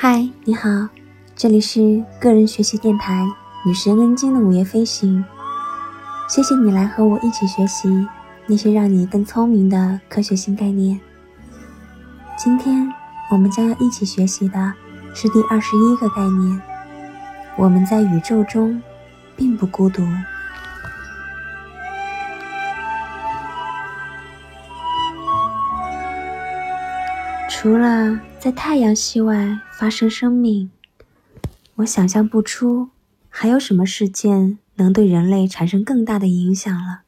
嗨你好，这里是个人学习电台《女神恩经》的午夜飞行。谢谢你来和我一起学习那些让你更聪明的科学新概念。今天我们将要一起学习的是第二十一个概念：我们在宇宙中并不孤独。除了在太阳系外发生生命，我想象不出还有什么事件能对人类产生更大的影响了。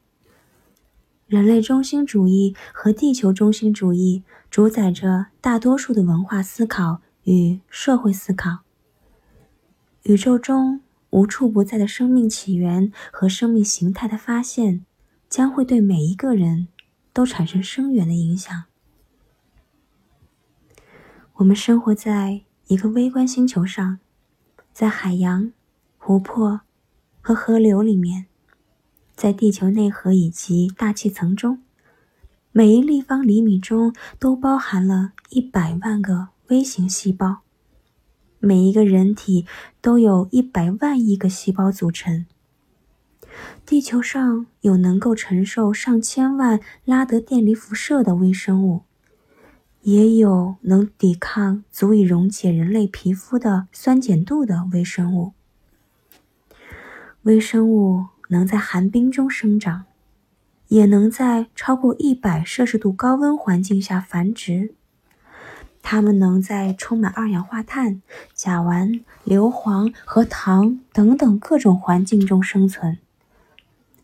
人类中心主义和地球中心主义主宰着大多数的文化思考与社会思考。宇宙中无处不在的生命起源和生命形态的发现，将会对每一个人都产生深远的影响。我们生活在一个微观星球上，在海洋、湖泊和河流里面，在地球内核以及大气层中，每一立方厘米中都包含了一百万个微型细胞。每一个人体都有一百万亿个细胞组成。地球上有能够承受上千万拉德电离辐射的微生物。也有能抵抗足以溶解人类皮肤的酸碱度的微生物。微生物能在寒冰中生长，也能在超过一百摄氏度高温环境下繁殖。它们能在充满二氧化碳、甲烷、硫磺和糖等等各种环境中生存。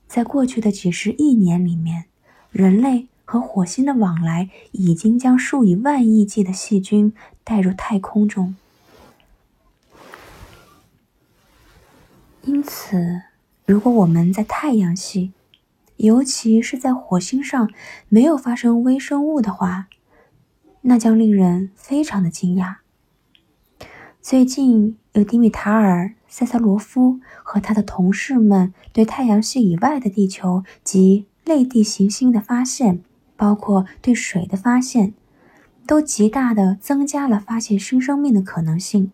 在过去的几十亿年里面，人类。和火星的往来已经将数以万亿计的细菌带入太空中，因此，如果我们在太阳系，尤其是在火星上没有发生微生物的话，那将令人非常的惊讶。最近，有迪米塔尔·塞萨罗夫和他的同事们对太阳系以外的地球及类地行星的发现。包括对水的发现，都极大的增加了发现新生命的可能性。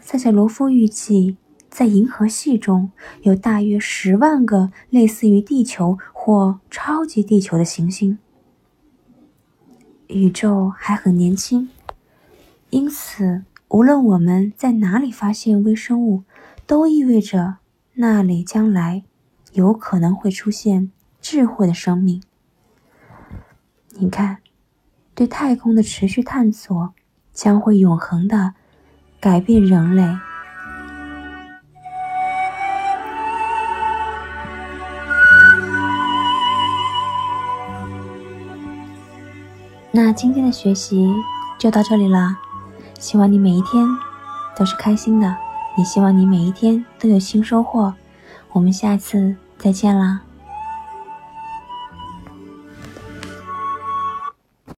塞谢罗夫预计，在银河系中有大约十万个类似于地球或超级地球的行星。宇宙还很年轻，因此无论我们在哪里发现微生物，都意味着那里将来有可能会出现智慧的生命。你看，对太空的持续探索将会永恒的改变人类。那今天的学习就到这里了，希望你每一天都是开心的，也希望你每一天都有新收获。我们下次再见啦！